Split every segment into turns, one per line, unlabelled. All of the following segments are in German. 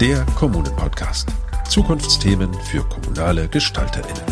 Der Kommunen-Podcast. Zukunftsthemen für kommunale GestalterInnen.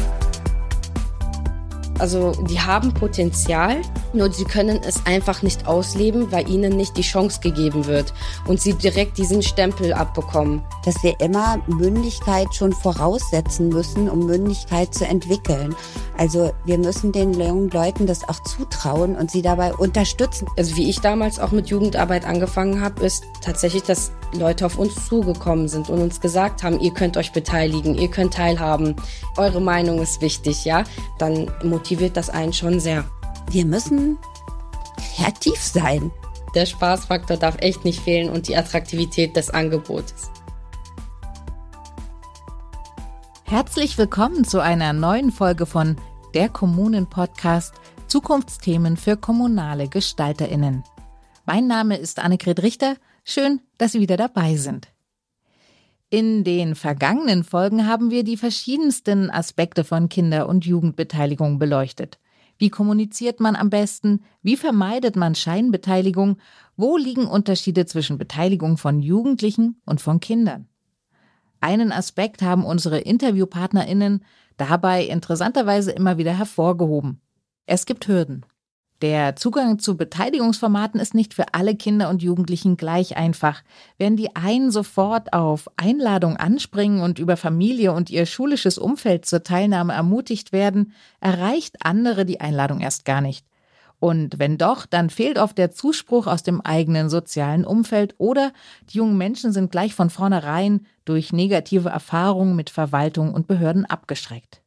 Also die haben Potenzial, nur sie können es einfach nicht ausleben, weil ihnen nicht die Chance gegeben wird und sie direkt diesen Stempel abbekommen.
Dass wir immer Mündigkeit schon voraussetzen müssen, um Mündigkeit zu entwickeln. Also wir müssen den jungen Leuten das auch zutrauen und sie dabei unterstützen.
Also wie ich damals auch mit Jugendarbeit angefangen habe, ist tatsächlich, dass Leute auf uns zugekommen sind und uns gesagt haben, ihr könnt euch beteiligen, ihr könnt teilhaben, eure Meinung ist wichtig, ja, dann motiviert das einen schon sehr.
Wir müssen kreativ sein.
Der Spaßfaktor darf echt nicht fehlen und die Attraktivität des Angebotes.
Herzlich willkommen zu einer neuen Folge von Der Kommunen-Podcast Zukunftsthemen für kommunale GestalterInnen. Mein Name ist Annegret Richter. Schön, dass Sie wieder dabei sind. In den vergangenen Folgen haben wir die verschiedensten Aspekte von Kinder- und Jugendbeteiligung beleuchtet. Wie kommuniziert man am besten? Wie vermeidet man Scheinbeteiligung? Wo liegen Unterschiede zwischen Beteiligung von Jugendlichen und von Kindern? Einen Aspekt haben unsere Interviewpartnerinnen dabei interessanterweise immer wieder hervorgehoben. Es gibt Hürden. Der Zugang zu Beteiligungsformaten ist nicht für alle Kinder und Jugendlichen gleich einfach. Während die einen sofort auf Einladung anspringen und über Familie und ihr schulisches Umfeld zur Teilnahme ermutigt werden, erreicht andere die Einladung erst gar nicht. Und wenn doch, dann fehlt oft der Zuspruch aus dem eigenen sozialen Umfeld oder die jungen Menschen sind gleich von vornherein durch negative Erfahrungen mit Verwaltung und Behörden abgeschreckt.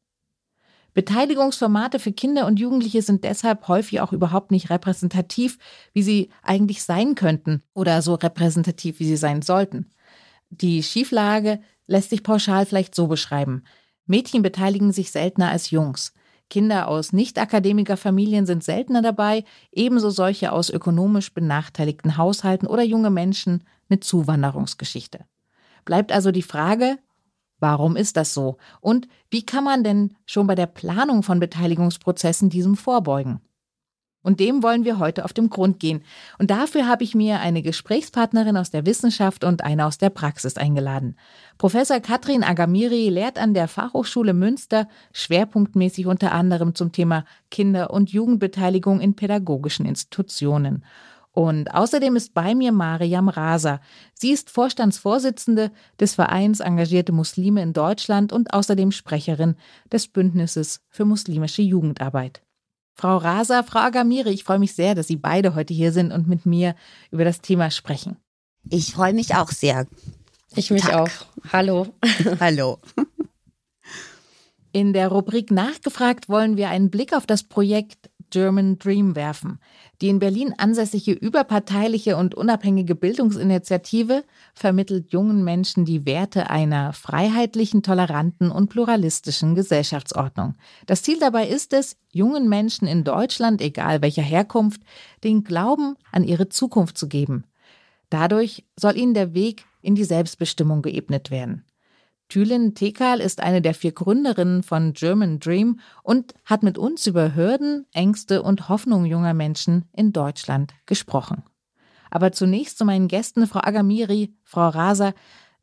Beteiligungsformate für Kinder und Jugendliche sind deshalb häufig auch überhaupt nicht repräsentativ, wie sie eigentlich sein könnten oder so repräsentativ, wie sie sein sollten. Die Schieflage lässt sich pauschal vielleicht so beschreiben. Mädchen beteiligen sich seltener als Jungs. Kinder aus Nicht-Akademiker-Familien sind seltener dabei, ebenso solche aus ökonomisch benachteiligten Haushalten oder junge Menschen mit Zuwanderungsgeschichte. Bleibt also die Frage, Warum ist das so? Und wie kann man denn schon bei der Planung von Beteiligungsprozessen diesem vorbeugen? Und dem wollen wir heute auf den Grund gehen. Und dafür habe ich mir eine Gesprächspartnerin aus der Wissenschaft und eine aus der Praxis eingeladen. Professor Katrin Agamiri lehrt an der Fachhochschule Münster schwerpunktmäßig unter anderem zum Thema Kinder- und Jugendbeteiligung in pädagogischen Institutionen. Und außerdem ist bei mir Mariam Rasa. Sie ist Vorstandsvorsitzende des Vereins Engagierte Muslime in Deutschland und außerdem Sprecherin des Bündnisses für muslimische Jugendarbeit. Frau Rasa, Frau Agamiri, ich freue mich sehr, dass Sie beide heute hier sind und mit mir über das Thema sprechen.
Ich freue mich auch sehr.
Ich mich Tag. auch. Hallo.
Hallo.
In der Rubrik Nachgefragt wollen wir einen Blick auf das Projekt German Dream werfen. Die in Berlin ansässige überparteiliche und unabhängige Bildungsinitiative vermittelt jungen Menschen die Werte einer freiheitlichen, toleranten und pluralistischen Gesellschaftsordnung. Das Ziel dabei ist es, jungen Menschen in Deutschland, egal welcher Herkunft, den Glauben an ihre Zukunft zu geben. Dadurch soll ihnen der Weg in die Selbstbestimmung geebnet werden. Thülin Tekal ist eine der vier Gründerinnen von German Dream und hat mit uns über Hürden, Ängste und Hoffnung junger Menschen in Deutschland gesprochen. Aber zunächst zu meinen Gästen, Frau Agamiri, Frau Rasa.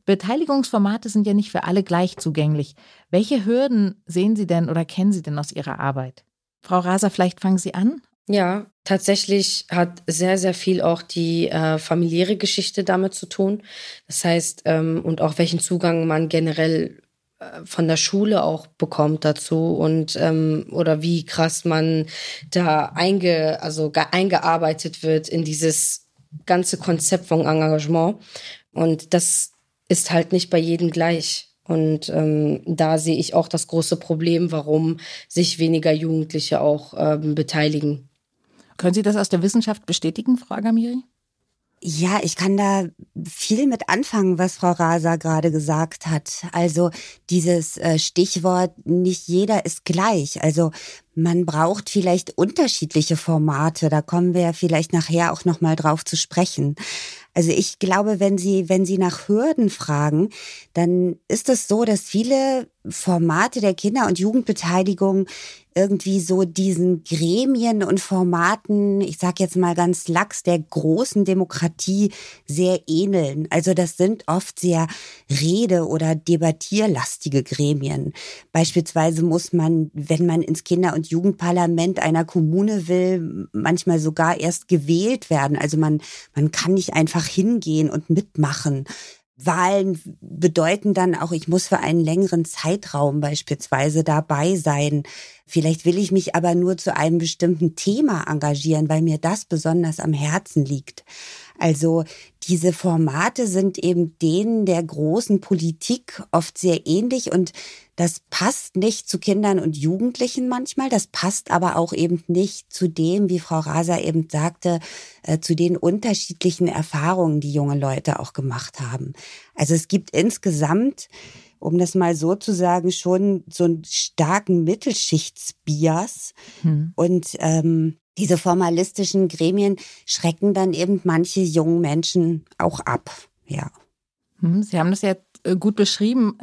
Beteiligungsformate sind ja nicht für alle gleich zugänglich. Welche Hürden sehen Sie denn oder kennen Sie denn aus Ihrer Arbeit? Frau Rasa, vielleicht fangen Sie an
ja, tatsächlich hat sehr, sehr viel auch die äh, familiäre Geschichte damit zu tun. Das heißt, ähm, und auch welchen Zugang man generell äh, von der Schule auch bekommt dazu und ähm, oder wie krass man da einge, also eingearbeitet wird in dieses ganze Konzept von Engagement. Und das ist halt nicht bei jedem gleich. Und ähm, da sehe ich auch das große Problem, warum sich weniger Jugendliche auch ähm, beteiligen.
Können Sie das aus der Wissenschaft bestätigen, Frau Agamiri?
Ja, ich kann da viel mit anfangen, was Frau Rasa gerade gesagt hat. Also dieses äh, Stichwort, nicht jeder ist gleich. Also man braucht vielleicht unterschiedliche Formate. Da kommen wir ja vielleicht nachher auch noch mal drauf zu sprechen. Also ich glaube, wenn Sie, wenn Sie nach Hürden fragen, dann ist es so, dass viele Formate der Kinder- und Jugendbeteiligung irgendwie so diesen Gremien und Formaten, ich sage jetzt mal ganz lax, der großen Demokratie sehr ähneln. Also das sind oft sehr rede- oder debattierlastige Gremien. Beispielsweise muss man, wenn man ins Kinder- und Jugendparlament einer Kommune will, manchmal sogar erst gewählt werden. Also man, man kann nicht einfach hingehen und mitmachen. Wahlen bedeuten dann auch, ich muss für einen längeren Zeitraum beispielsweise dabei sein. Vielleicht will ich mich aber nur zu einem bestimmten Thema engagieren, weil mir das besonders am Herzen liegt. Also diese Formate sind eben denen der großen Politik oft sehr ähnlich und das passt nicht zu Kindern und Jugendlichen manchmal, das passt aber auch eben nicht zu dem, wie Frau Rasa eben sagte, äh, zu den unterschiedlichen Erfahrungen, die junge Leute auch gemacht haben. Also es gibt insgesamt um das mal so zu sagen, schon so einen starken Mittelschichtsbias. Hm. Und ähm, diese formalistischen Gremien schrecken dann eben manche jungen Menschen auch ab. Ja.
Hm, Sie haben das ja äh, gut beschrieben.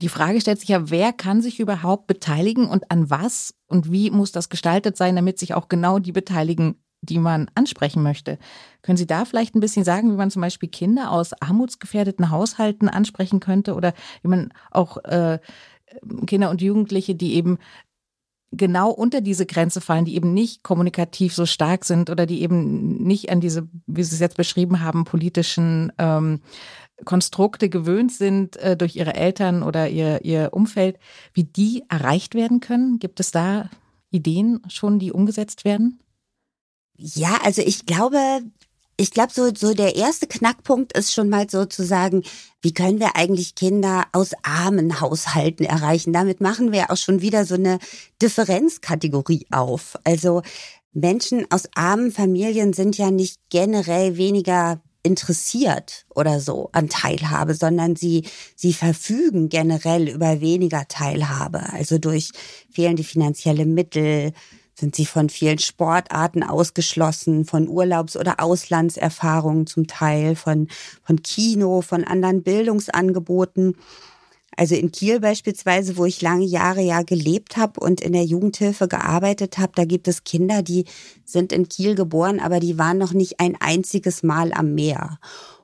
Die Frage stellt sich ja, wer kann sich überhaupt beteiligen und an was und wie muss das gestaltet sein, damit sich auch genau die beteiligen, die man ansprechen möchte. Können Sie da vielleicht ein bisschen sagen, wie man zum Beispiel Kinder aus armutsgefährdeten Haushalten ansprechen könnte oder wie man auch äh, Kinder und Jugendliche, die eben genau unter diese Grenze fallen, die eben nicht kommunikativ so stark sind oder die eben nicht an diese, wie Sie es jetzt beschrieben haben, politischen ähm, Konstrukte gewöhnt sind äh, durch ihre Eltern oder ihr, ihr Umfeld, wie die erreicht werden können? Gibt es da Ideen schon, die umgesetzt werden?
Ja, also ich glaube, ich glaube, so, so der erste Knackpunkt ist schon mal sozusagen, wie können wir eigentlich Kinder aus armen Haushalten erreichen? Damit machen wir auch schon wieder so eine Differenzkategorie auf. Also Menschen aus armen Familien sind ja nicht generell weniger interessiert oder so an Teilhabe, sondern sie, sie verfügen generell über weniger Teilhabe, also durch fehlende finanzielle Mittel, sind sie von vielen Sportarten ausgeschlossen, von Urlaubs- oder Auslandserfahrungen zum Teil, von, von Kino, von anderen Bildungsangeboten. Also in Kiel beispielsweise, wo ich lange Jahre ja gelebt habe und in der Jugendhilfe gearbeitet habe, da gibt es Kinder, die sind in Kiel geboren, aber die waren noch nicht ein einziges Mal am Meer.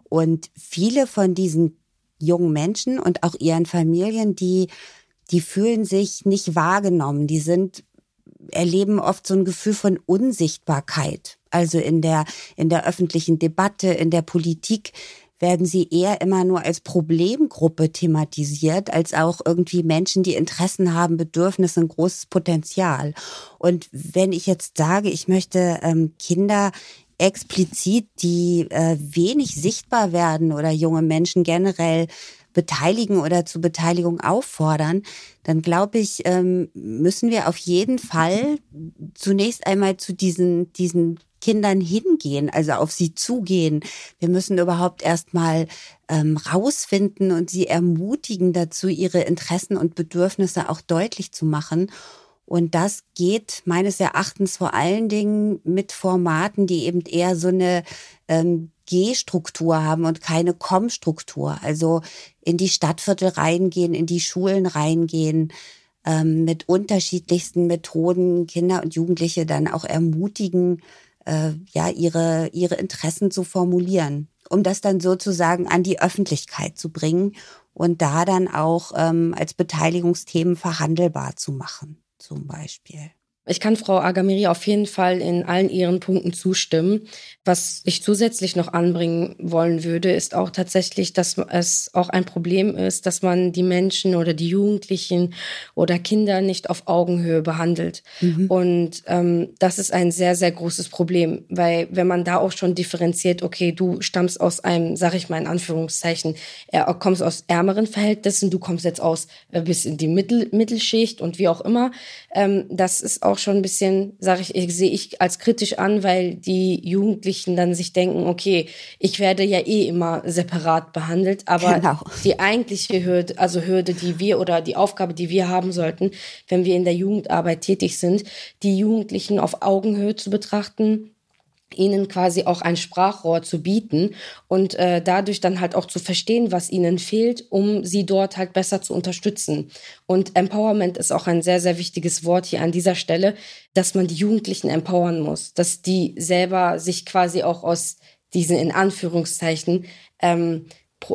Und viele von diesen jungen Menschen und auch ihren Familien, die die fühlen sich nicht wahrgenommen, die sind erleben oft so ein Gefühl von Unsichtbarkeit. Also in der, in der öffentlichen Debatte, in der Politik werden sie eher immer nur als Problemgruppe thematisiert, als auch irgendwie Menschen, die Interessen haben, Bedürfnisse, ein großes Potenzial. Und wenn ich jetzt sage, ich möchte ähm, Kinder explizit, die äh, wenig sichtbar werden oder junge Menschen generell beteiligen oder zur Beteiligung auffordern, dann glaube ich, ähm, müssen wir auf jeden Fall zunächst einmal zu diesen, diesen Kindern hingehen, also auf sie zugehen. Wir müssen überhaupt erstmal ähm, rausfinden und sie ermutigen dazu, ihre Interessen und Bedürfnisse auch deutlich zu machen. Und das geht meines Erachtens vor allen Dingen mit Formaten, die eben eher so eine ähm, G-Struktur haben und keine Com-Struktur. Also in die Stadtviertel reingehen, in die Schulen reingehen, ähm, mit unterschiedlichsten Methoden Kinder und Jugendliche dann auch ermutigen, äh, ja, ihre, ihre Interessen zu formulieren, um das dann sozusagen an die Öffentlichkeit zu bringen und da dann auch ähm, als Beteiligungsthemen verhandelbar zu machen, zum Beispiel.
Ich kann Frau Agamiri auf jeden Fall in allen ihren Punkten zustimmen. Was ich zusätzlich noch anbringen wollen würde, ist auch tatsächlich, dass es auch ein Problem ist, dass man die Menschen oder die Jugendlichen oder Kinder nicht auf Augenhöhe behandelt. Mhm. Und ähm, das ist ein sehr, sehr großes Problem, weil wenn man da auch schon differenziert, okay, du stammst aus einem, sag ich mal in Anführungszeichen, er kommst aus ärmeren Verhältnissen, du kommst jetzt aus äh, bis in die Mittel, Mittelschicht und wie auch immer, ähm, das ist auch schon ein bisschen, sage ich, ich sehe ich als kritisch an, weil die Jugendlichen dann sich denken, okay, ich werde ja eh immer separat behandelt, aber genau. die eigentliche Hürde, also Hürde, die wir oder die Aufgabe, die wir haben sollten, wenn wir in der Jugendarbeit tätig sind, die Jugendlichen auf Augenhöhe zu betrachten, ihnen quasi auch ein Sprachrohr zu bieten und äh, dadurch dann halt auch zu verstehen, was ihnen fehlt, um sie dort halt besser zu unterstützen. Und Empowerment ist auch ein sehr, sehr wichtiges Wort hier an dieser Stelle, dass man die Jugendlichen empowern muss, dass die selber sich quasi auch aus diesen in Anführungszeichen ähm,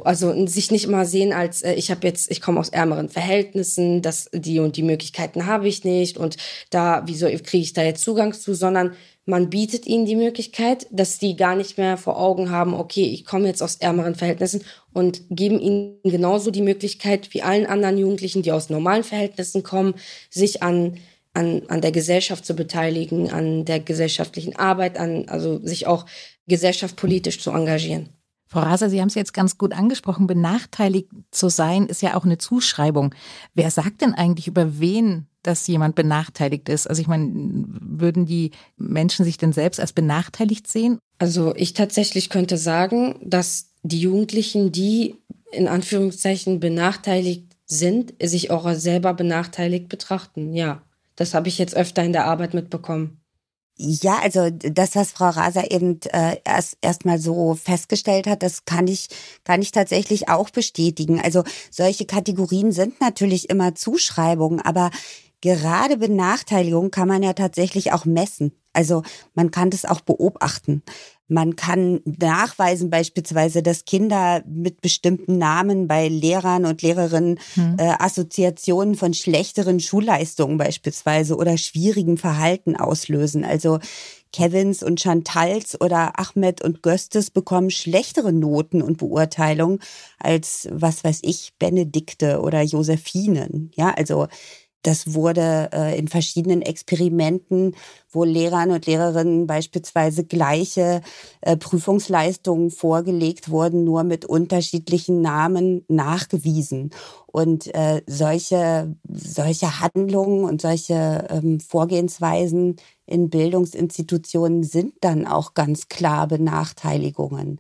also sich nicht mal sehen als äh, ich habe jetzt ich komme aus ärmeren Verhältnissen, dass die und die Möglichkeiten habe ich nicht und da wieso kriege ich da jetzt Zugang zu, sondern man bietet ihnen die Möglichkeit, dass die gar nicht mehr vor Augen haben, okay, ich komme jetzt aus ärmeren Verhältnissen und geben ihnen genauso die Möglichkeit wie allen anderen Jugendlichen, die aus normalen Verhältnissen kommen, sich an an, an der Gesellschaft zu beteiligen, an der gesellschaftlichen Arbeit, an, also sich auch gesellschaftspolitisch zu engagieren.
Frau Raser, Sie haben es jetzt ganz gut angesprochen. Benachteiligt zu sein ist ja auch eine Zuschreibung. Wer sagt denn eigentlich über wen, dass jemand benachteiligt ist? Also ich meine, würden die Menschen sich denn selbst als benachteiligt sehen?
Also ich tatsächlich könnte sagen, dass die Jugendlichen, die in Anführungszeichen benachteiligt sind, sich auch selber benachteiligt betrachten. Ja, das habe ich jetzt öfter in der Arbeit mitbekommen.
Ja, also das, was Frau Raser eben äh, erst erstmal so festgestellt hat, das kann ich kann ich tatsächlich auch bestätigen. Also solche Kategorien sind natürlich immer Zuschreibungen, aber gerade Benachteiligung kann man ja tatsächlich auch messen. Also man kann das auch beobachten. Man kann nachweisen beispielsweise, dass Kinder mit bestimmten Namen bei Lehrern und Lehrerinnen hm. äh, Assoziationen von schlechteren Schulleistungen beispielsweise oder schwierigem Verhalten auslösen. Also Kevins und Chantals oder Ahmed und Göstes bekommen schlechtere Noten und Beurteilungen als, was weiß ich, Benedikte oder Josephinen. Ja, also das wurde äh, in verschiedenen Experimenten, wo Lehrern und Lehrerinnen beispielsweise gleiche äh, Prüfungsleistungen vorgelegt wurden, nur mit unterschiedlichen Namen nachgewiesen. Und äh, solche, solche Handlungen und solche ähm, Vorgehensweisen in Bildungsinstitutionen sind dann auch ganz klar Benachteiligungen.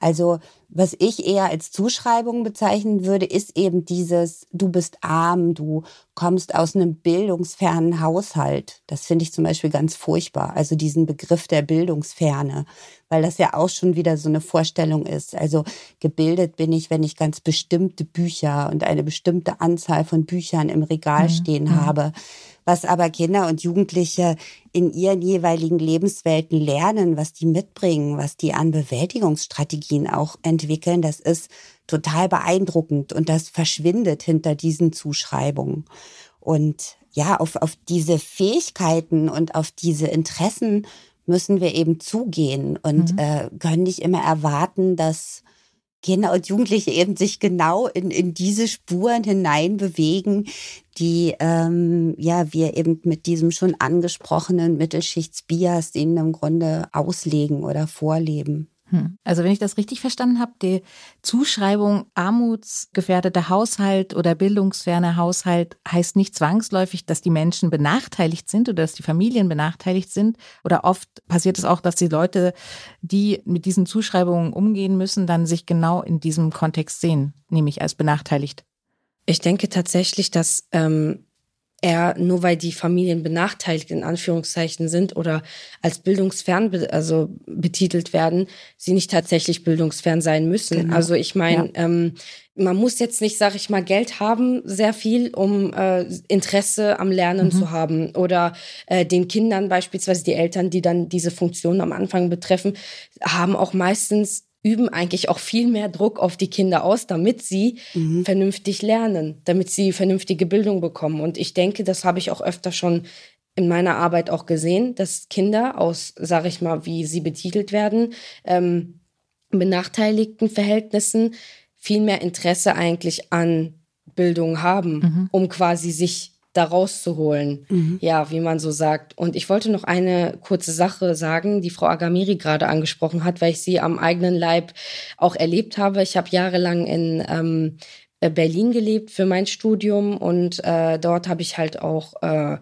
Also was ich eher als Zuschreibung bezeichnen würde, ist eben dieses, du bist arm, du kommst aus einem bildungsfernen Haushalt. Das finde ich zum Beispiel ganz furchtbar. Also diesen Begriff der Bildungsferne, weil das ja auch schon wieder so eine Vorstellung ist. Also gebildet bin ich, wenn ich ganz bestimmte Bücher und eine bestimmte Anzahl von Büchern im Regal mhm. stehen mhm. habe was aber Kinder und Jugendliche in ihren jeweiligen Lebenswelten lernen, was die mitbringen, was die an Bewältigungsstrategien auch entwickeln, das ist total beeindruckend und das verschwindet hinter diesen Zuschreibungen. Und ja, auf, auf diese Fähigkeiten und auf diese Interessen müssen wir eben zugehen und mhm. äh, können nicht immer erwarten, dass Kinder und Jugendliche eben sich genau in, in diese Spuren hinein bewegen, die ähm, ja wir eben mit diesem schon angesprochenen Mittelschichtsbias ihnen im Grunde auslegen oder vorleben.
Hm. Also wenn ich das richtig verstanden habe, die Zuschreibung armutsgefährdeter Haushalt oder bildungsferner Haushalt heißt nicht zwangsläufig, dass die Menschen benachteiligt sind oder dass die Familien benachteiligt sind. Oder oft passiert es auch, dass die Leute, die mit diesen Zuschreibungen umgehen müssen, dann sich genau in diesem Kontext sehen, nämlich als benachteiligt.
Ich denke tatsächlich, dass ähm, er, nur weil die Familien benachteiligt in Anführungszeichen sind oder als bildungsfern be also betitelt werden, sie nicht tatsächlich bildungsfern sein müssen. Genau. Also ich meine, ja. ähm, man muss jetzt nicht, sag ich mal, Geld haben, sehr viel, um äh, Interesse am Lernen mhm. zu haben. Oder äh, den Kindern beispielsweise, die Eltern, die dann diese Funktion am Anfang betreffen, haben auch meistens üben eigentlich auch viel mehr Druck auf die Kinder aus, damit sie mhm. vernünftig lernen, damit sie vernünftige Bildung bekommen. Und ich denke, das habe ich auch öfter schon in meiner Arbeit auch gesehen, dass Kinder aus, sage ich mal, wie sie betitelt werden, ähm, benachteiligten Verhältnissen viel mehr Interesse eigentlich an Bildung haben, mhm. um quasi sich da rauszuholen. Mhm. Ja, wie man so sagt. Und ich wollte noch eine kurze Sache sagen, die Frau Agamiri gerade angesprochen hat, weil ich sie am eigenen Leib auch erlebt habe. Ich habe jahrelang in ähm, äh, Berlin gelebt für mein Studium und äh, dort habe ich halt auch äh,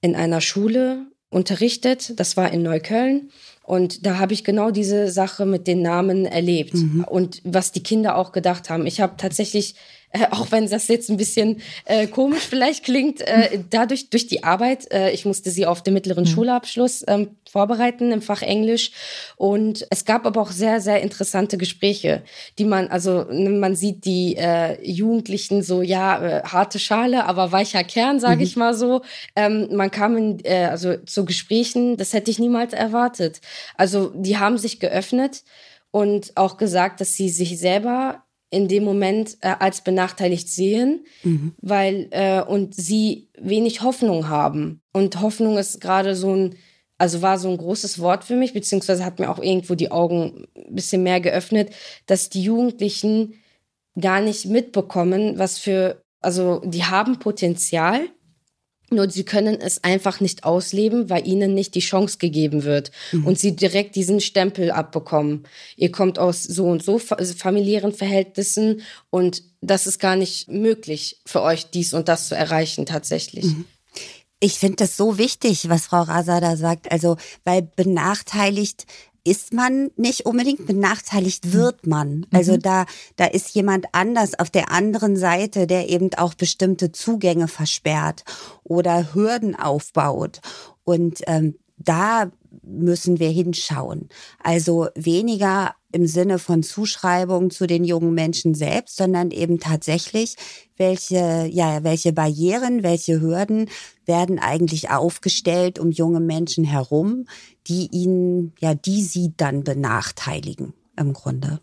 in einer Schule unterrichtet. Das war in Neukölln. Und da habe ich genau diese Sache mit den Namen erlebt mhm. und was die Kinder auch gedacht haben. Ich habe tatsächlich äh, auch wenn das jetzt ein bisschen äh, komisch vielleicht klingt, äh, dadurch durch die Arbeit. Äh, ich musste sie auf den mittleren mhm. Schulabschluss ähm, vorbereiten im Fach Englisch und es gab aber auch sehr sehr interessante Gespräche, die man also ne, man sieht die äh, Jugendlichen so ja äh, harte Schale, aber weicher Kern, sage mhm. ich mal so. Ähm, man kam in, äh, also zu Gesprächen, das hätte ich niemals erwartet. Also die haben sich geöffnet und auch gesagt, dass sie sich selber in dem Moment äh, als benachteiligt sehen, mhm. weil äh, und sie wenig Hoffnung haben. Und Hoffnung ist gerade so ein, also war so ein großes Wort für mich, beziehungsweise hat mir auch irgendwo die Augen ein bisschen mehr geöffnet, dass die Jugendlichen gar nicht mitbekommen, was für, also die haben Potenzial, nur sie können es einfach nicht ausleben, weil ihnen nicht die Chance gegeben wird mhm. und sie direkt diesen Stempel abbekommen. Ihr kommt aus so und so familiären Verhältnissen und das ist gar nicht möglich für euch, dies und das zu erreichen tatsächlich. Mhm.
Ich finde das so wichtig, was Frau Rasa da sagt. Also, weil benachteiligt ist man nicht unbedingt, benachteiligt mhm. wird man. Also mhm. da, da ist jemand anders auf der anderen Seite, der eben auch bestimmte Zugänge versperrt oder Hürden aufbaut. Und ähm, da müssen wir hinschauen. Also weniger im Sinne von Zuschreibung zu den jungen Menschen selbst, sondern eben tatsächlich, welche, ja, welche Barrieren, welche Hürden werden eigentlich aufgestellt um junge Menschen herum, die ihnen, ja, die sie dann benachteiligen im Grunde.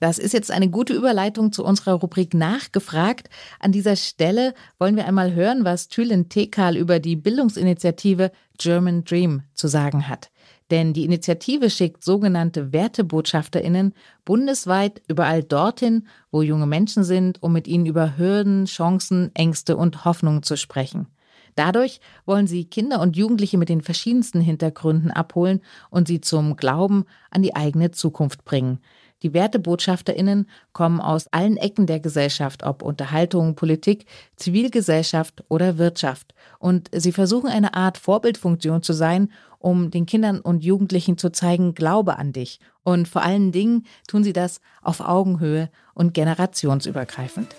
Das ist jetzt eine gute Überleitung zu unserer Rubrik Nachgefragt. An dieser Stelle wollen wir einmal hören, was Thülin Tekal über die Bildungsinitiative German Dream zu sagen hat. Denn die Initiative schickt sogenannte Wertebotschafterinnen bundesweit überall dorthin, wo junge Menschen sind, um mit ihnen über Hürden, Chancen, Ängste und Hoffnungen zu sprechen. Dadurch wollen sie Kinder und Jugendliche mit den verschiedensten Hintergründen abholen und sie zum Glauben an die eigene Zukunft bringen. Die Wertebotschafterinnen kommen aus allen Ecken der Gesellschaft, ob Unterhaltung, Politik, Zivilgesellschaft oder Wirtschaft. Und sie versuchen eine Art Vorbildfunktion zu sein, um den Kindern und Jugendlichen zu zeigen, glaube an dich. Und vor allen Dingen tun sie das auf Augenhöhe und generationsübergreifend.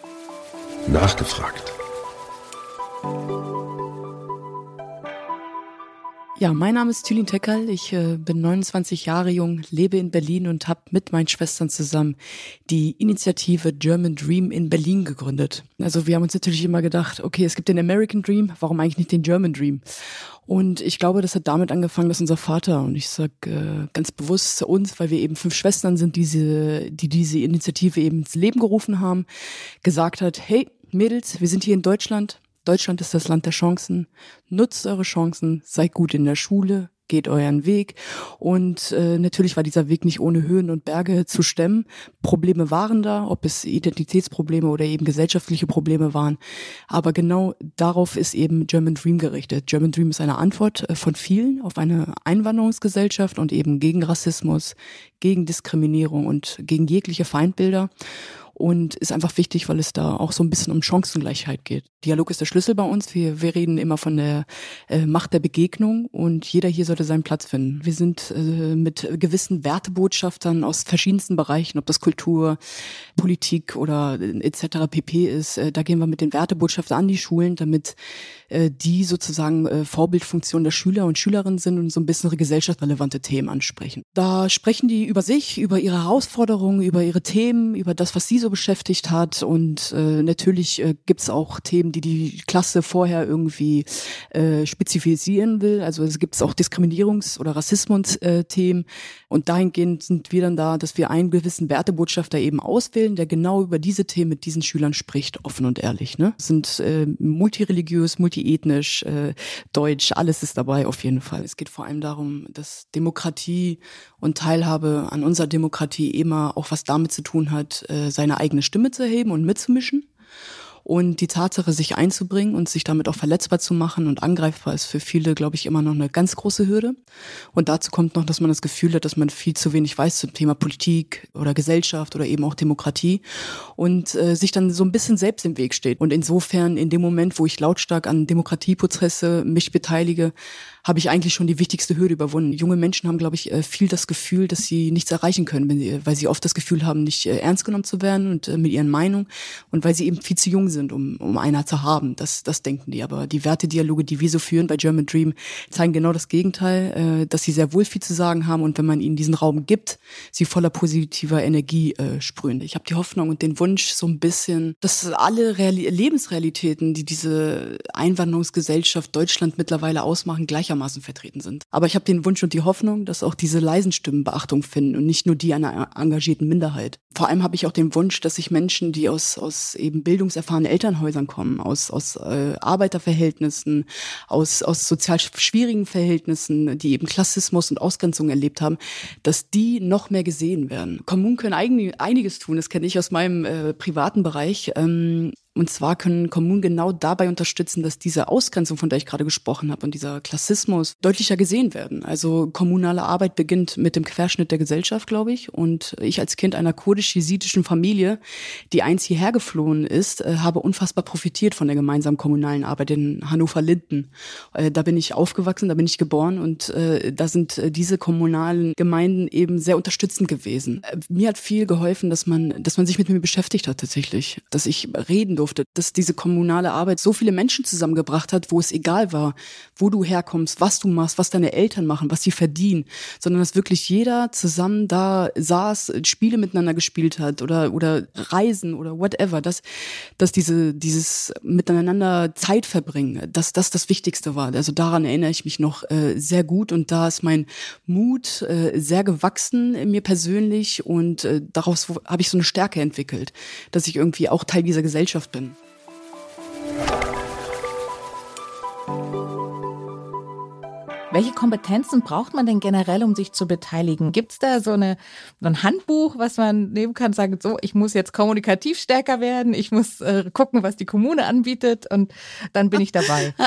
Nachgefragt.
Ja, mein Name ist Thülin Teckerl. Ich äh, bin 29 Jahre jung, lebe in Berlin und habe mit meinen Schwestern zusammen die Initiative German Dream in Berlin gegründet. Also wir haben uns natürlich immer gedacht, okay, es gibt den American Dream, warum eigentlich nicht den German Dream? Und ich glaube, das hat damit angefangen, dass unser Vater, und ich sag äh, ganz bewusst zu uns, weil wir eben fünf Schwestern sind, diese, die diese Initiative eben ins Leben gerufen haben, gesagt hat, hey Mädels, wir sind hier in Deutschland, Deutschland ist das Land der Chancen. Nutzt eure Chancen, seid gut in der Schule, geht euren Weg. Und äh, natürlich war dieser Weg nicht ohne Höhen und Berge zu stemmen. Probleme waren da, ob es Identitätsprobleme oder eben gesellschaftliche Probleme waren. Aber genau darauf ist eben German Dream gerichtet. German Dream ist eine Antwort äh, von vielen auf eine Einwanderungsgesellschaft und eben gegen Rassismus, gegen Diskriminierung und gegen jegliche Feindbilder und ist einfach wichtig, weil es da auch so ein bisschen um Chancengleichheit geht. Dialog ist der Schlüssel bei uns. Wir, wir reden immer von der äh, Macht der Begegnung und jeder hier sollte seinen Platz finden. Wir sind äh, mit gewissen Wertebotschaftern aus verschiedensten Bereichen, ob das Kultur, Politik oder äh, etc. pp ist. Äh, da gehen wir mit den Wertebotschaftern an die Schulen, damit äh, die sozusagen äh, Vorbildfunktion der Schüler und Schülerinnen sind und so ein bisschen gesellschaftsrelevante Themen ansprechen. Da sprechen die über sich, über ihre Herausforderungen, über ihre Themen, über das, was sie so beschäftigt hat. Und äh, natürlich äh, gibt es auch Themen, die die Klasse vorher irgendwie äh, spezifizieren will. Also es gibt auch Diskriminierungs- oder Rassismus-Themen. und dahingehend sind wir dann da, dass wir einen gewissen Wertebotschafter eben auswählen, der genau über diese Themen mit diesen Schülern spricht, offen und ehrlich. Ne? sind äh, multireligiös, multiethnisch, äh, deutsch, alles ist dabei auf jeden Fall. Es geht vor allem darum, dass Demokratie und Teilhabe an unserer Demokratie immer auch was damit zu tun hat, äh, seine eigene Stimme zu erheben und mitzumischen Und die Tatsache, sich einzubringen und sich damit auch verletzbar zu machen und angreifbar ist für viele, glaube ich, immer noch eine ganz große Hürde. Und dazu kommt noch, dass man das Gefühl hat, dass man viel zu wenig weiß zum Thema Politik oder Gesellschaft oder eben auch Demokratie und äh, sich dann so ein bisschen selbst im Weg steht. Und insofern in dem Moment, wo ich lautstark an Demokratieprozesse mich beteilige, habe ich eigentlich schon die wichtigste Hürde überwunden. Junge Menschen haben, glaube ich, äh, viel das Gefühl, dass sie nichts erreichen können, sie, weil sie oft das Gefühl haben, nicht äh, ernst genommen zu werden und äh, mit ihren Meinungen und weil sie eben viel zu jung sind, um, um einer zu haben. Das, das denken die. Aber die Wertedialoge, die wir so führen bei German Dream, zeigen genau das Gegenteil, dass sie sehr wohl viel zu sagen haben und wenn man ihnen diesen Raum gibt, sie voller positiver Energie äh, sprühen. Ich habe die Hoffnung und den Wunsch so ein bisschen, dass alle Reali Lebensrealitäten, die diese Einwanderungsgesellschaft Deutschland mittlerweile ausmachen, gleich gleichermaßen vertreten sind. Aber ich habe den Wunsch und die Hoffnung, dass auch diese leisen Stimmen Beachtung finden und nicht nur die einer engagierten Minderheit. Vor allem habe ich auch den Wunsch, dass sich Menschen, die aus, aus eben bildungserfahrenen Elternhäusern kommen, aus, aus äh, Arbeiterverhältnissen, aus, aus sozial schwierigen Verhältnissen, die eben Klassismus und Ausgrenzung erlebt haben, dass die noch mehr gesehen werden. Kommunen können einiges tun, das kenne ich aus meinem äh, privaten Bereich. Ähm, und zwar können Kommunen genau dabei unterstützen, dass diese Ausgrenzung, von der ich gerade gesprochen habe, und dieser Klassismus deutlicher gesehen werden. Also kommunale Arbeit beginnt mit dem Querschnitt der Gesellschaft, glaube ich. Und ich als Kind einer kurdisch-jesidischen Familie, die einst hierher geflohen ist, äh, habe unfassbar profitiert von der gemeinsamen kommunalen Arbeit in Hannover-Linden. Äh, da bin ich aufgewachsen, da bin ich geboren und äh, da sind diese kommunalen Gemeinden eben sehr unterstützend gewesen. Mir hat viel geholfen, dass man, dass man sich mit mir beschäftigt hat tatsächlich, dass ich reden durfte durfte, dass diese kommunale Arbeit so viele Menschen zusammengebracht hat, wo es egal war, wo du herkommst, was du machst, was deine Eltern machen, was sie verdienen, sondern dass wirklich jeder zusammen da saß, Spiele miteinander gespielt hat oder, oder Reisen oder whatever, dass, dass diese, dieses miteinander Zeit verbringen, dass das das Wichtigste war. Also daran erinnere ich mich noch äh, sehr gut und da ist mein Mut äh, sehr gewachsen in mir persönlich und äh, daraus habe ich so eine Stärke entwickelt, dass ich irgendwie auch Teil dieser Gesellschaft bin.
Welche Kompetenzen braucht man denn generell, um sich zu beteiligen? Gibt es da so, eine, so ein Handbuch, was man nehmen kann, sagen, so, ich muss jetzt kommunikativ stärker werden, ich muss äh, gucken, was die Kommune anbietet und dann bin ich dabei.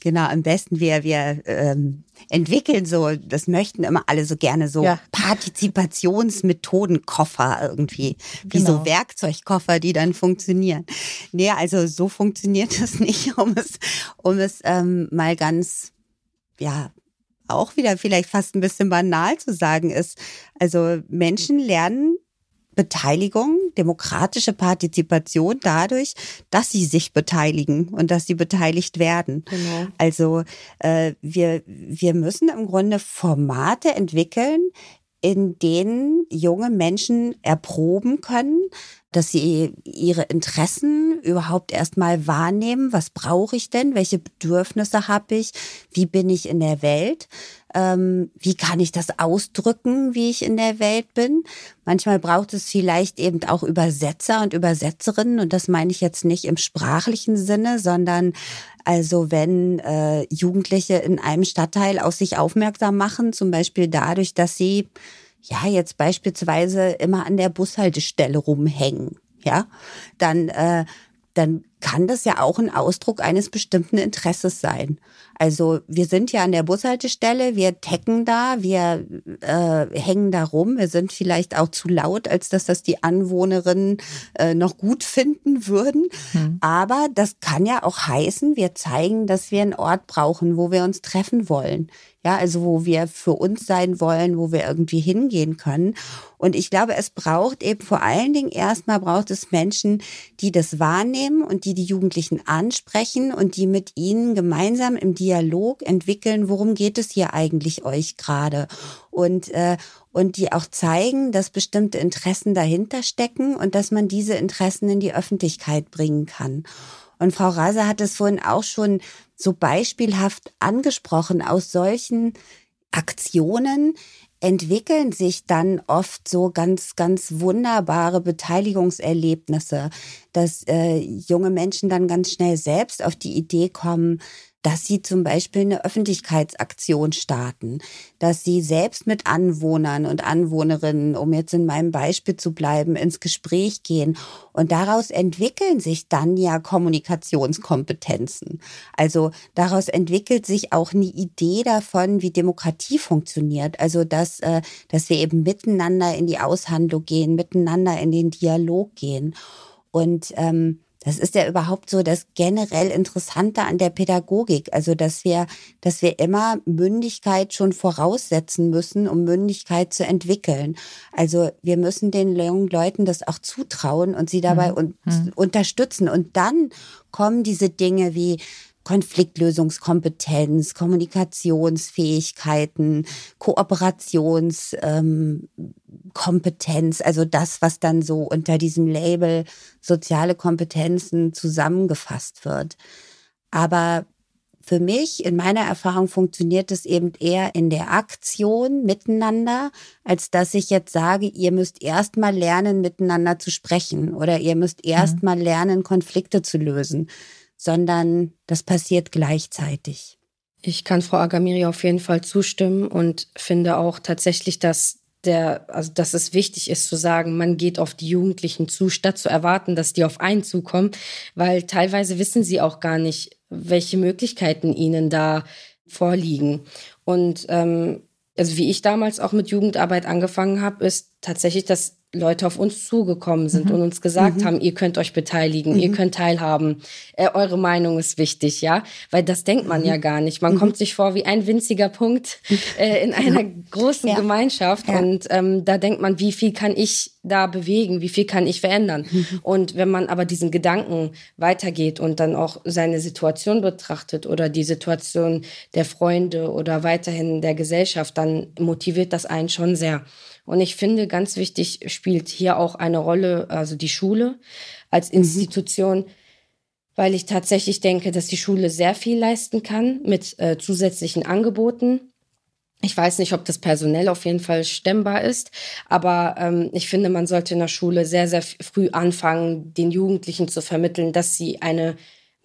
Genau, am besten wir, wir ähm, entwickeln so, das möchten immer alle so gerne so ja. Partizipationsmethodenkoffer irgendwie, wie genau. so Werkzeugkoffer, die dann funktionieren. Nee, also so funktioniert das nicht, um es, um es ähm, mal ganz ja, auch wieder vielleicht fast ein bisschen banal zu sagen ist. Also Menschen lernen Beteiligung, demokratische Partizipation dadurch, dass sie sich beteiligen und dass sie beteiligt werden. Genau. Also äh, wir, wir müssen im Grunde Formate entwickeln, in denen junge Menschen erproben können, dass sie ihre Interessen überhaupt erstmal wahrnehmen. Was brauche ich denn? Welche Bedürfnisse habe ich? Wie bin ich in der Welt? Ähm, wie kann ich das ausdrücken, wie ich in der Welt bin? Manchmal braucht es vielleicht eben auch Übersetzer und Übersetzerinnen. Und das meine ich jetzt nicht im sprachlichen Sinne, sondern also wenn äh, Jugendliche in einem Stadtteil auf sich aufmerksam machen, zum Beispiel dadurch, dass sie ja, jetzt beispielsweise immer an der Bushaltestelle rumhängen, ja, dann, äh, dann kann das ja auch ein Ausdruck eines bestimmten Interesses sein. Also wir sind ja an der Bushaltestelle, wir tecken da, wir äh, hängen da rum, wir sind vielleicht auch zu laut, als dass das die Anwohnerinnen äh, noch gut finden würden. Hm. Aber das kann ja auch heißen, wir zeigen, dass wir einen Ort brauchen, wo wir uns treffen wollen. Ja, also wo wir für uns sein wollen, wo wir irgendwie hingehen können. Und ich glaube, es braucht eben vor allen Dingen erstmal braucht es Menschen, die das wahrnehmen und die die Jugendlichen ansprechen und die mit ihnen gemeinsam im Dialog entwickeln, worum geht es hier eigentlich euch gerade und äh, und die auch zeigen, dass bestimmte Interessen dahinter stecken und dass man diese Interessen in die Öffentlichkeit bringen kann. Und Frau Raser hat es vorhin auch schon so beispielhaft angesprochen. Aus solchen Aktionen entwickeln sich dann oft so ganz, ganz wunderbare Beteiligungserlebnisse, dass äh, junge Menschen dann ganz schnell selbst auf die Idee kommen, dass sie zum Beispiel eine Öffentlichkeitsaktion starten, dass sie selbst mit Anwohnern und Anwohnerinnen, um jetzt in meinem Beispiel zu bleiben, ins Gespräch gehen. Und daraus entwickeln sich dann ja Kommunikationskompetenzen. Also daraus entwickelt sich auch eine Idee davon, wie Demokratie funktioniert. Also dass, äh, dass wir eben miteinander in die Aushandlung gehen, miteinander in den Dialog gehen. Und ähm, das ist ja überhaupt so das generell Interessante an der Pädagogik. Also, dass wir, dass wir immer Mündigkeit schon voraussetzen müssen, um Mündigkeit zu entwickeln. Also, wir müssen den jungen Leuten das auch zutrauen und sie dabei mhm. un mhm. unterstützen. Und dann kommen diese Dinge wie Konfliktlösungskompetenz, Kommunikationsfähigkeiten, Kooperationskompetenz, ähm, also das, was dann so unter diesem Label soziale Kompetenzen zusammengefasst wird. Aber für mich, in meiner Erfahrung, funktioniert es eben eher in der Aktion miteinander, als dass ich jetzt sage, ihr müsst erst mal lernen, miteinander zu sprechen oder ihr müsst erst mhm. mal lernen, Konflikte zu lösen sondern das passiert gleichzeitig.
Ich kann Frau Agamiri auf jeden Fall zustimmen und finde auch tatsächlich, dass der, also dass es wichtig ist zu sagen, man geht auf die Jugendlichen zu, statt zu erwarten, dass die auf einen zukommen, weil teilweise wissen sie auch gar nicht, welche Möglichkeiten ihnen da vorliegen. Und ähm, also wie ich damals auch mit Jugendarbeit angefangen habe, ist tatsächlich, dass Leute auf uns zugekommen sind mhm. und uns gesagt mhm. haben, ihr könnt euch beteiligen, mhm. ihr könnt teilhaben, äh, eure Meinung ist wichtig, ja, weil das denkt man ja mhm. gar nicht. Man mhm. kommt sich vor wie ein winziger Punkt äh, in einer großen ja. Gemeinschaft ja. und ähm, da denkt man, wie viel kann ich da bewegen, wie viel kann ich verändern? Mhm. Und wenn man aber diesen Gedanken weitergeht und dann auch seine Situation betrachtet oder die Situation der Freunde oder weiterhin der Gesellschaft, dann motiviert das einen schon sehr. Und ich finde, ganz wichtig spielt hier auch eine Rolle, also die Schule als mhm. Institution, mhm. weil ich tatsächlich denke, dass die Schule sehr viel leisten kann mit äh, zusätzlichen Angeboten. Ich weiß nicht, ob das personell auf jeden Fall stemmbar ist, aber ähm, ich finde, man sollte in der Schule sehr, sehr früh anfangen, den Jugendlichen zu vermitteln, dass sie eine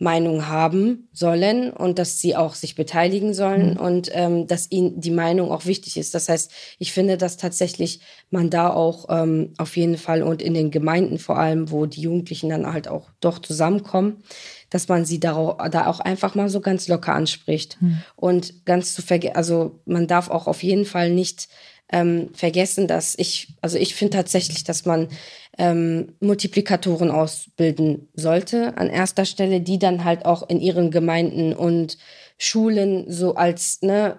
Meinung haben sollen und dass sie auch sich beteiligen sollen mhm. und ähm, dass ihnen die Meinung auch wichtig ist. Das heißt, ich finde, dass tatsächlich man da auch ähm, auf jeden Fall und in den Gemeinden vor allem, wo die Jugendlichen dann halt auch doch zusammenkommen, dass man sie da auch, da auch einfach mal so ganz locker anspricht mhm. und ganz zu vergessen, also man darf auch auf jeden Fall nicht ähm, vergessen, dass ich, also ich finde tatsächlich, dass man ähm, Multiplikatoren ausbilden sollte an erster Stelle, die dann halt auch in ihren Gemeinden und Schulen so als ne,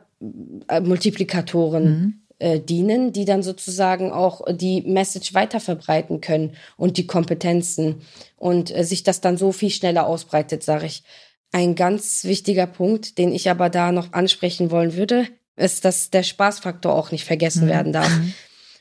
äh, Multiplikatoren mhm. äh, dienen, die dann sozusagen auch die Message weiter verbreiten können und die Kompetenzen und äh, sich das dann so viel schneller ausbreitet, sage ich. Ein ganz wichtiger Punkt, den ich aber da noch ansprechen wollen würde, ist, dass der Spaßfaktor auch nicht vergessen mhm. werden darf. Mhm.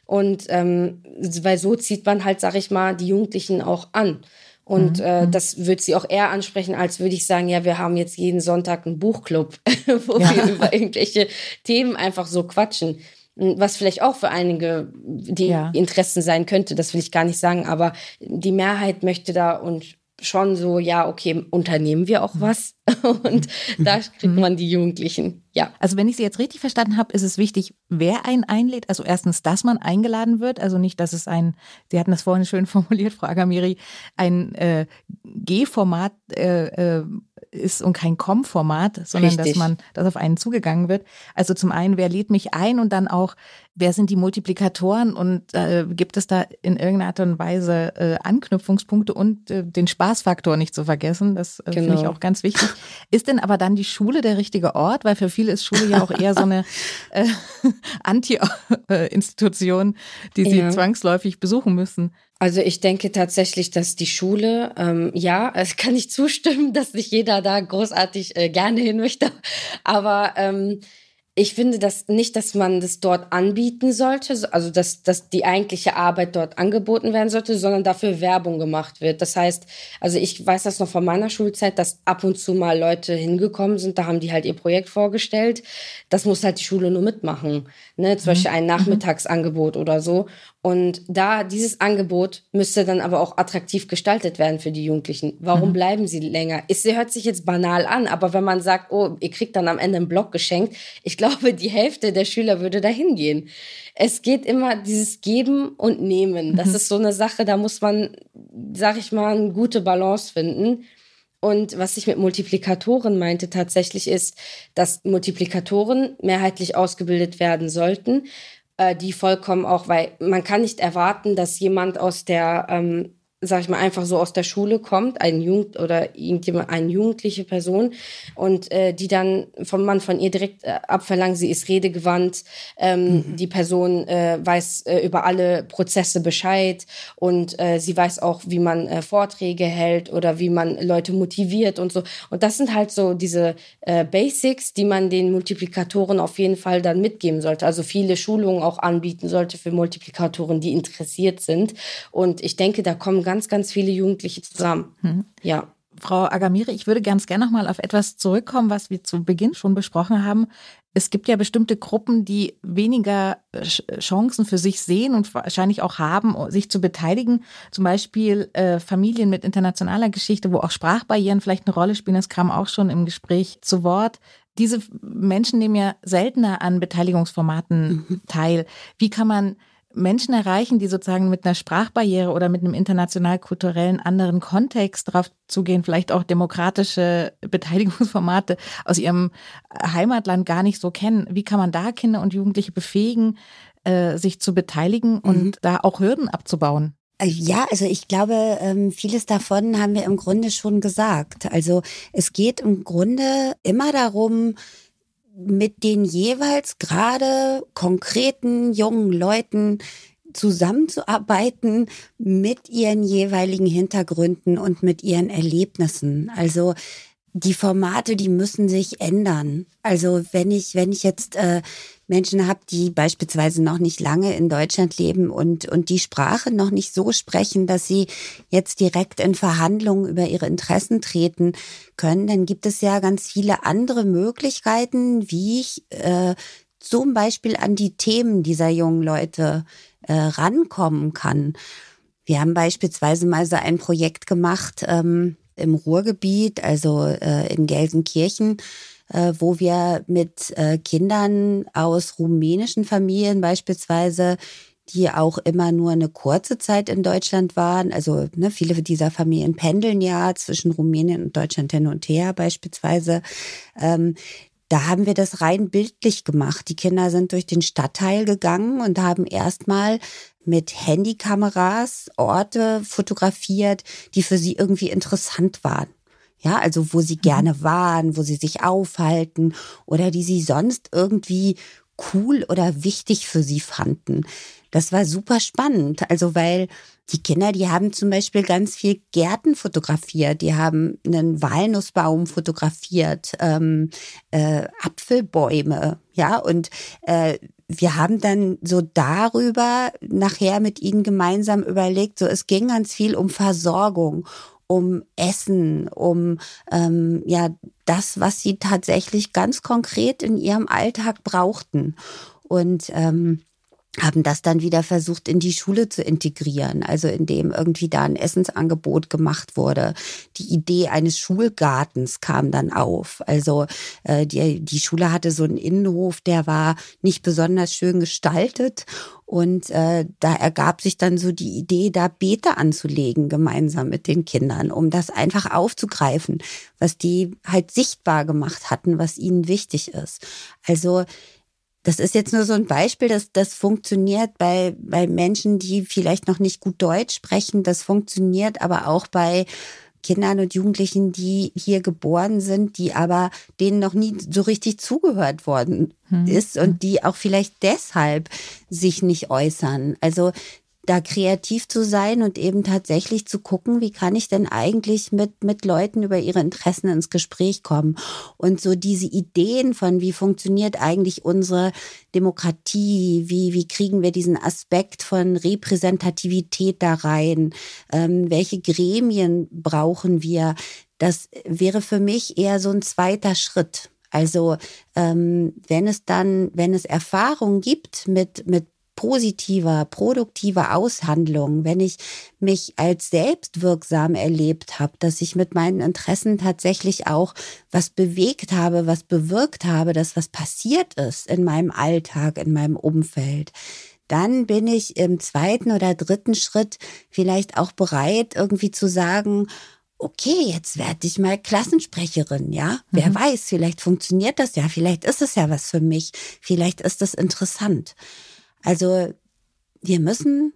Und ähm, weil so zieht man halt, sag ich mal, die Jugendlichen auch an. Und mhm. äh, mhm. das würde sie auch eher ansprechen, als würde ich sagen, ja, wir haben jetzt jeden Sonntag einen Buchclub, wo ja. wir über irgendwelche Themen einfach so quatschen. Was vielleicht auch für einige die ja. Interessen sein könnte, das will ich gar nicht sagen, aber die Mehrheit möchte da und schon so, ja, okay, unternehmen wir auch was? Und da kriegt mhm. man die Jugendlichen. Ja.
Also wenn ich Sie jetzt richtig verstanden habe, ist es wichtig, wer einen einlädt. Also erstens, dass man eingeladen wird. Also nicht, dass es ein, Sie hatten das vorhin schön formuliert, Frau Agamiri, ein äh, G-Format äh, äh, ist und kein Com-Format, sondern Richtig. dass man, dass auf einen zugegangen wird. Also zum einen, wer lädt mich ein und dann auch, wer sind die Multiplikatoren und äh, gibt es da in irgendeiner Art und Weise äh, Anknüpfungspunkte und äh, den Spaßfaktor nicht zu vergessen. Das äh, genau. finde ich auch ganz wichtig. Ist denn aber dann die Schule der richtige Ort? Weil für viele ist Schule ja auch eher so eine äh, Anti-Institution, die sie ja. zwangsläufig besuchen müssen.
Also ich denke tatsächlich, dass die Schule, ähm, ja, es kann ich zustimmen, dass nicht jeder da großartig äh, gerne hin möchte, aber ähm, ich finde das nicht, dass man das dort anbieten sollte, also dass, dass die eigentliche Arbeit dort angeboten werden sollte, sondern dafür Werbung gemacht wird. Das heißt, also ich weiß das noch von meiner Schulzeit, dass ab und zu mal Leute hingekommen sind, da haben die halt ihr Projekt vorgestellt. Das muss halt die Schule nur mitmachen. Ne? Zum mhm. Beispiel ein mhm. Nachmittagsangebot oder so. Und da dieses Angebot müsste dann aber auch attraktiv gestaltet werden für die Jugendlichen. Warum mhm. bleiben sie länger? Es hört sich jetzt banal an, aber wenn man sagt, oh, ihr kriegt dann am Ende einen Block geschenkt, ich glaube, die Hälfte der Schüler würde dahin gehen. Es geht immer dieses Geben und Nehmen. Das mhm. ist so eine Sache, da muss man, sag ich mal, eine gute Balance finden. Und was ich mit Multiplikatoren meinte tatsächlich ist, dass Multiplikatoren mehrheitlich ausgebildet werden sollten, die vollkommen auch, weil man kann nicht erwarten, dass jemand aus der ähm, sag ich mal, einfach so aus der Schule kommt, ein Jugend oder irgendjemand, eine jugendliche Person und äh, die dann von man von ihr direkt äh, abverlangt, sie ist redegewandt, ähm, mhm. die Person äh, weiß äh, über alle Prozesse Bescheid und äh, sie weiß auch, wie man äh, Vorträge hält oder wie man Leute motiviert und so. Und das sind halt so diese äh, Basics, die man den Multiplikatoren auf jeden Fall dann mitgeben sollte. Also viele Schulungen auch anbieten sollte für Multiplikatoren, die interessiert sind. Und ich denke, da kommen ganz, ganz viele Jugendliche zusammen. Mhm. Ja.
Frau Agamiri, ich würde ganz gerne noch mal auf etwas zurückkommen, was wir zu Beginn schon besprochen haben. Es gibt ja bestimmte Gruppen, die weniger Chancen für sich sehen und wahrscheinlich auch haben, sich zu beteiligen. Zum Beispiel äh, Familien mit internationaler Geschichte, wo auch Sprachbarrieren vielleicht eine Rolle spielen. Das kam auch schon im Gespräch zu Wort. Diese Menschen nehmen ja seltener an Beteiligungsformaten mhm. teil. Wie kann man Menschen erreichen, die sozusagen mit einer Sprachbarriere oder mit einem international-kulturellen anderen Kontext drauf zugehen, vielleicht auch demokratische Beteiligungsformate aus ihrem Heimatland gar nicht so kennen. Wie kann man da Kinder und Jugendliche befähigen, äh, sich zu beteiligen und mhm. da auch Hürden abzubauen?
Ja, also ich glaube, ähm, vieles davon haben wir im Grunde schon gesagt. Also es geht im Grunde immer darum, mit den jeweils gerade konkreten jungen Leuten zusammenzuarbeiten mit ihren jeweiligen Hintergründen und mit ihren Erlebnissen. Also die Formate, die müssen sich ändern. Also wenn ich, wenn ich jetzt äh, Menschen habe, die beispielsweise noch nicht lange in Deutschland leben und, und die Sprache noch nicht so sprechen, dass sie jetzt direkt in Verhandlungen über ihre Interessen treten können, dann gibt es ja ganz viele andere Möglichkeiten, wie ich äh, zum Beispiel an die Themen dieser jungen Leute äh, rankommen kann. Wir haben beispielsweise mal so ein Projekt gemacht ähm, im Ruhrgebiet, also äh, in Gelsenkirchen, wo wir mit äh, Kindern aus rumänischen Familien beispielsweise die auch immer nur eine kurze Zeit in Deutschland waren. Also ne, viele dieser Familien pendeln ja zwischen Rumänien und Deutschland hin und her beispielsweise. Ähm, da haben wir das rein bildlich gemacht. Die Kinder sind durch den Stadtteil gegangen und haben erstmal mit Handykameras Orte fotografiert, die für sie irgendwie interessant waren. Ja, also wo sie mhm. gerne waren, wo sie sich aufhalten oder die sie sonst irgendwie cool oder wichtig für sie fanden. Das war super spannend. Also weil die Kinder, die haben zum Beispiel ganz viel Gärten fotografiert, die haben einen Walnussbaum fotografiert, ähm, äh, Apfelbäume, ja, und äh, wir haben dann so darüber nachher mit ihnen gemeinsam überlegt, so es ging ganz viel um Versorgung, um Essen, um ähm, ja das, was sie tatsächlich ganz konkret in ihrem Alltag brauchten. Und ähm, haben das dann wieder versucht in die Schule zu integrieren, also indem irgendwie da ein Essensangebot gemacht wurde. Die Idee eines Schulgartens kam dann auf. Also äh, die, die Schule hatte so einen Innenhof, der war nicht besonders schön gestaltet und äh, da ergab sich dann so die Idee, da Beete anzulegen gemeinsam mit den Kindern, um das einfach aufzugreifen, was die halt sichtbar gemacht hatten, was ihnen wichtig ist. Also das ist jetzt nur so ein Beispiel, dass das funktioniert bei, bei Menschen, die vielleicht noch nicht gut Deutsch sprechen. Das funktioniert aber auch bei Kindern und Jugendlichen, die hier geboren sind, die aber denen noch nie so richtig zugehört worden hm. ist und die auch vielleicht deshalb sich nicht äußern. Also da kreativ zu sein und eben tatsächlich zu gucken, wie kann ich denn eigentlich mit, mit Leuten über ihre Interessen ins Gespräch kommen. Und so diese Ideen von, wie funktioniert eigentlich unsere Demokratie, wie, wie kriegen wir diesen Aspekt von Repräsentativität da rein, ähm, welche Gremien brauchen wir, das wäre für mich eher so ein zweiter Schritt. Also ähm, wenn es dann, wenn es Erfahrungen gibt mit, mit positiver, produktiver Aushandlung, wenn ich mich als selbstwirksam erlebt habe, dass ich mit meinen Interessen tatsächlich auch was bewegt habe, was bewirkt habe, dass was passiert ist in meinem Alltag, in meinem Umfeld, dann bin ich im zweiten oder dritten Schritt vielleicht auch bereit, irgendwie zu sagen, okay, jetzt werde ich mal Klassensprecherin, ja? Mhm. Wer weiß, vielleicht funktioniert das ja, vielleicht ist es ja was für mich, vielleicht ist es interessant. Also wir müssen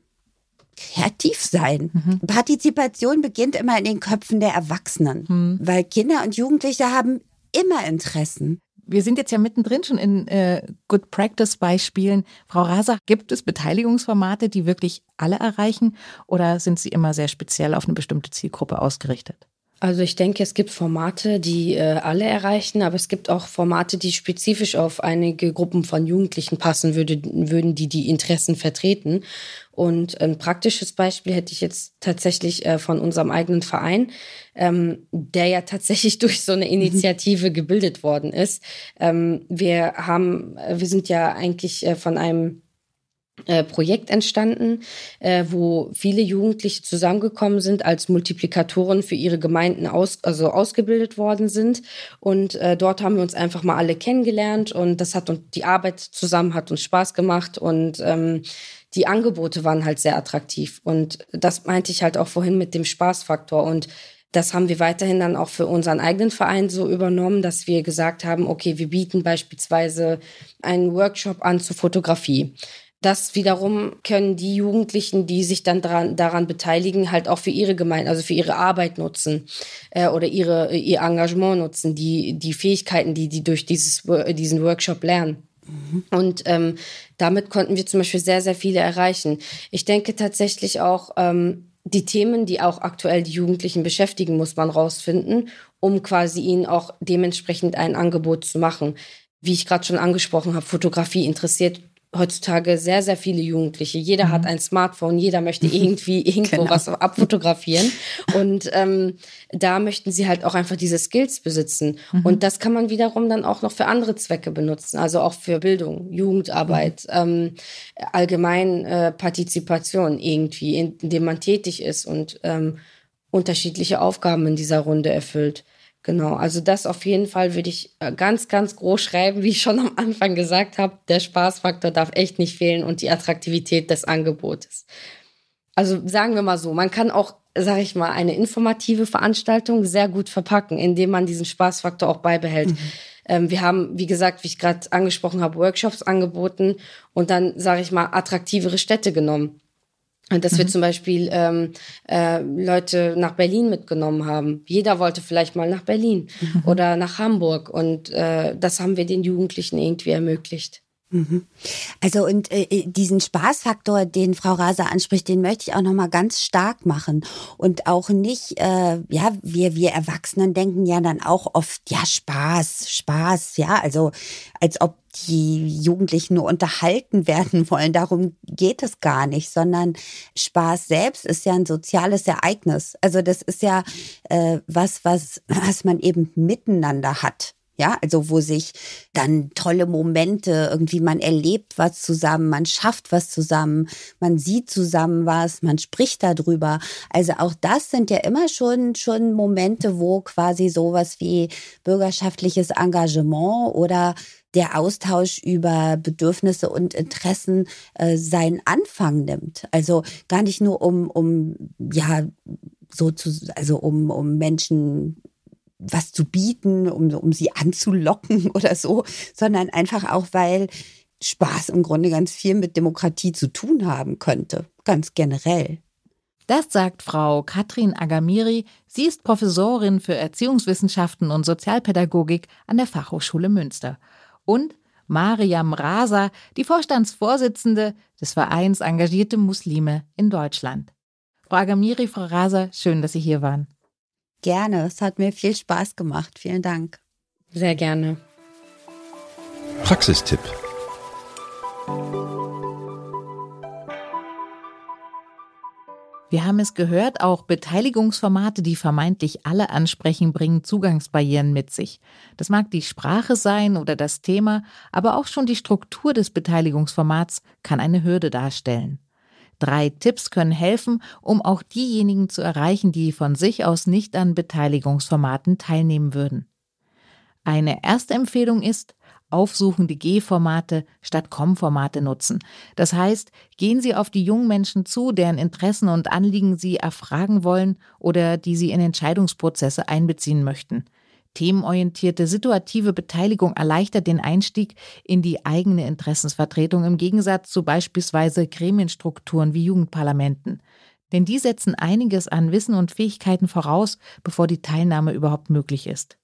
kreativ sein. Mhm. Partizipation beginnt immer in den Köpfen der Erwachsenen, mhm. weil Kinder und Jugendliche haben immer Interessen.
Wir sind jetzt ja mittendrin schon in äh, Good Practice Beispielen. Frau Rasa, gibt es Beteiligungsformate, die wirklich alle erreichen oder sind sie immer sehr speziell auf eine bestimmte Zielgruppe ausgerichtet?
Also ich denke, es gibt Formate, die äh, alle erreichen, aber es gibt auch Formate, die spezifisch auf einige Gruppen von Jugendlichen passen würde, würden, die die Interessen vertreten. Und ein praktisches Beispiel hätte ich jetzt tatsächlich äh, von unserem eigenen Verein, ähm, der ja tatsächlich durch so eine Initiative gebildet worden ist. Ähm, wir haben, wir sind ja eigentlich äh, von einem äh, Projekt entstanden, äh, wo viele Jugendliche zusammengekommen sind, als Multiplikatoren für ihre Gemeinden aus, also ausgebildet worden sind. Und äh, dort haben wir uns einfach mal alle kennengelernt und das hat uns die Arbeit zusammen hat uns Spaß gemacht und ähm, die Angebote waren halt sehr attraktiv. Und das meinte ich halt auch vorhin mit dem Spaßfaktor. Und das haben wir weiterhin dann auch für unseren eigenen Verein so übernommen, dass wir gesagt haben, okay, wir bieten beispielsweise einen Workshop an zur Fotografie. Das wiederum können die Jugendlichen, die sich dann daran, daran beteiligen, halt auch für ihre Gemeinde, also für ihre Arbeit nutzen äh, oder ihre, ihr Engagement nutzen, die, die Fähigkeiten, die die durch dieses, diesen Workshop lernen. Mhm. Und ähm, damit konnten wir zum Beispiel sehr, sehr viele erreichen. Ich denke tatsächlich auch, ähm, die Themen, die auch aktuell die Jugendlichen beschäftigen, muss man rausfinden, um quasi ihnen auch dementsprechend ein Angebot zu machen. Wie ich gerade schon angesprochen habe, Fotografie interessiert heutzutage sehr, sehr viele Jugendliche. Jeder mhm. hat ein Smartphone, jeder möchte irgendwie irgendwo genau. was abfotografieren. Und ähm, da möchten sie halt auch einfach diese Skills besitzen. Mhm. Und das kann man wiederum dann auch noch für andere Zwecke benutzen, also auch für Bildung, Jugendarbeit, mhm. ähm, allgemein äh, Partizipation irgendwie, indem man tätig ist und ähm, unterschiedliche Aufgaben in dieser Runde erfüllt. Genau, also das auf jeden Fall würde ich äh, ganz, ganz groß schreiben, wie ich schon am Anfang gesagt habe. Der Spaßfaktor darf echt nicht fehlen und die Attraktivität des Angebotes. Also sagen wir mal so, man kann auch, sage ich mal, eine informative Veranstaltung sehr gut verpacken, indem man diesen Spaßfaktor auch beibehält. Mhm. Ähm, wir haben, wie gesagt, wie ich gerade angesprochen habe, Workshops angeboten und dann, sage ich mal, attraktivere Städte genommen. Dass mhm. wir zum Beispiel ähm, äh, Leute nach Berlin mitgenommen haben. Jeder wollte vielleicht mal nach Berlin mhm. oder nach Hamburg. Und äh, das haben wir den Jugendlichen irgendwie ermöglicht.
Mhm. Also und äh, äh, diesen Spaßfaktor, den Frau Rasa anspricht, den möchte ich auch noch mal ganz stark machen und auch nicht, äh, ja, wir wir Erwachsenen denken ja dann auch oft, ja Spaß, Spaß, ja, also als ob die Jugendlichen nur unterhalten werden wollen. Darum geht es gar nicht, sondern Spaß selbst ist ja ein soziales Ereignis. Also das ist ja äh, was, was was man eben miteinander hat. Ja, also wo sich dann tolle Momente, irgendwie man erlebt was zusammen, man schafft was zusammen, man sieht zusammen was, man spricht darüber. Also auch das sind ja immer schon, schon Momente, wo quasi sowas wie bürgerschaftliches Engagement oder der Austausch über Bedürfnisse und Interessen äh, seinen Anfang nimmt. Also gar nicht nur um, um ja, so zu, also um, um Menschen was zu bieten, um, um sie anzulocken oder so, sondern einfach auch, weil Spaß im Grunde ganz viel mit Demokratie zu tun haben könnte, ganz generell.
Das sagt Frau Katrin Agamiri. Sie ist Professorin für Erziehungswissenschaften und Sozialpädagogik an der Fachhochschule Münster. Und Mariam Rasa, die Vorstandsvorsitzende des Vereins Engagierte Muslime in Deutschland. Frau Agamiri, Frau Rasa, schön, dass Sie hier waren.
Gerne, es hat mir viel Spaß gemacht. Vielen Dank.
Sehr gerne.
Praxistipp.
Wir haben es gehört, auch Beteiligungsformate, die vermeintlich alle ansprechen, bringen Zugangsbarrieren mit sich. Das mag die Sprache sein oder das Thema, aber auch schon die Struktur des Beteiligungsformats kann eine Hürde darstellen. Drei Tipps können helfen, um auch diejenigen zu erreichen, die von sich aus nicht an Beteiligungsformaten teilnehmen würden. Eine erste Empfehlung ist, aufsuchende G-Formate statt Com-Formate nutzen. Das heißt, gehen Sie auf die jungen Menschen zu, deren Interessen und Anliegen Sie erfragen wollen oder die Sie in Entscheidungsprozesse einbeziehen möchten. Themenorientierte situative Beteiligung erleichtert den Einstieg in die eigene Interessensvertretung im Gegensatz zu beispielsweise Gremienstrukturen wie Jugendparlamenten. Denn die setzen einiges an Wissen und Fähigkeiten voraus, bevor die Teilnahme überhaupt möglich ist.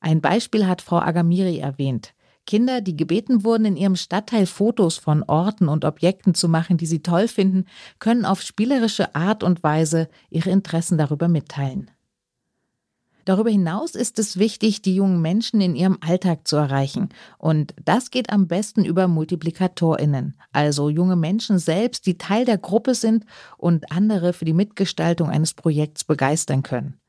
Ein Beispiel hat Frau Agamiri erwähnt. Kinder, die gebeten wurden, in ihrem Stadtteil Fotos von Orten und Objekten zu machen, die sie toll finden, können auf spielerische Art und Weise ihre Interessen darüber mitteilen. Darüber hinaus ist es wichtig, die jungen Menschen in ihrem Alltag zu erreichen. Und das geht am besten über Multiplikatorinnen, also junge Menschen selbst, die Teil der Gruppe sind und andere für die Mitgestaltung eines Projekts begeistern können.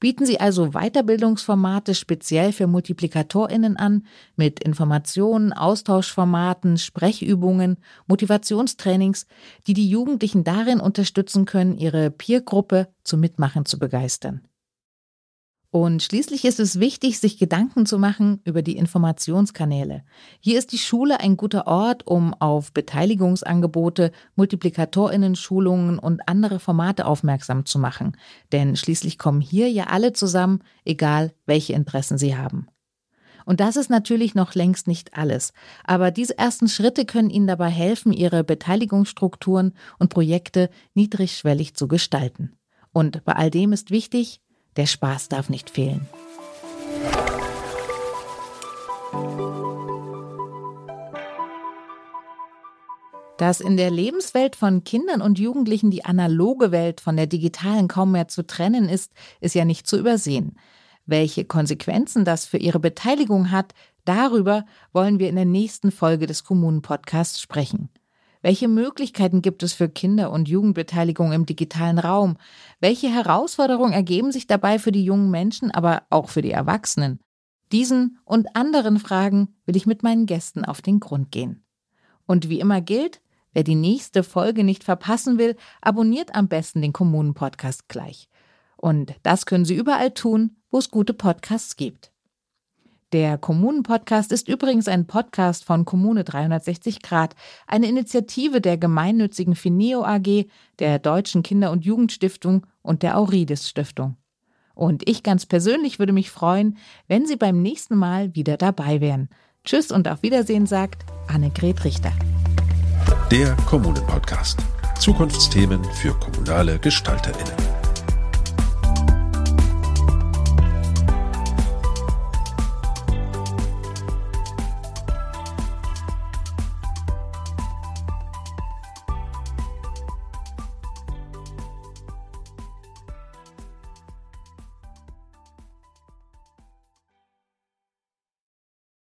Bieten Sie also Weiterbildungsformate speziell für Multiplikatorinnen an, mit Informationen, Austauschformaten, Sprechübungen, Motivationstrainings, die die Jugendlichen darin unterstützen können, ihre Peergruppe zum Mitmachen zu begeistern. Und schließlich ist es wichtig, sich Gedanken zu machen über die Informationskanäle. Hier ist die Schule ein guter Ort, um auf Beteiligungsangebote, Multiplikatorinnen-Schulungen und andere Formate aufmerksam zu machen. Denn schließlich kommen hier ja alle zusammen, egal welche Interessen sie haben. Und das ist natürlich noch längst nicht alles. Aber diese ersten Schritte können Ihnen dabei helfen, Ihre Beteiligungsstrukturen und Projekte niedrigschwellig zu gestalten. Und bei all dem ist wichtig, der Spaß darf nicht fehlen. Dass in der Lebenswelt von Kindern und Jugendlichen die analoge Welt von der digitalen kaum mehr zu trennen ist, ist ja nicht zu übersehen. Welche Konsequenzen das für ihre Beteiligung hat, darüber wollen wir in der nächsten Folge des Kommunen-Podcasts sprechen. Welche Möglichkeiten gibt es für Kinder- und Jugendbeteiligung im digitalen Raum? Welche Herausforderungen ergeben sich dabei für die jungen Menschen, aber auch für die Erwachsenen? Diesen und anderen Fragen will ich mit meinen Gästen auf den Grund gehen. Und wie immer gilt, wer die nächste Folge nicht verpassen will, abonniert am besten den Kommunen-Podcast gleich. Und das können Sie überall tun, wo es gute Podcasts gibt. Der Kommunen-Podcast ist übrigens ein Podcast von Kommune 360 Grad, eine Initiative der gemeinnützigen Fineo AG, der Deutschen Kinder- und Jugendstiftung und der Aurides Stiftung. Und ich ganz persönlich würde mich freuen, wenn Sie beim nächsten Mal wieder dabei wären. Tschüss und auf Wiedersehen sagt Annegret Richter.
Der Kommunen-Podcast. Zukunftsthemen für kommunale GestalterInnen.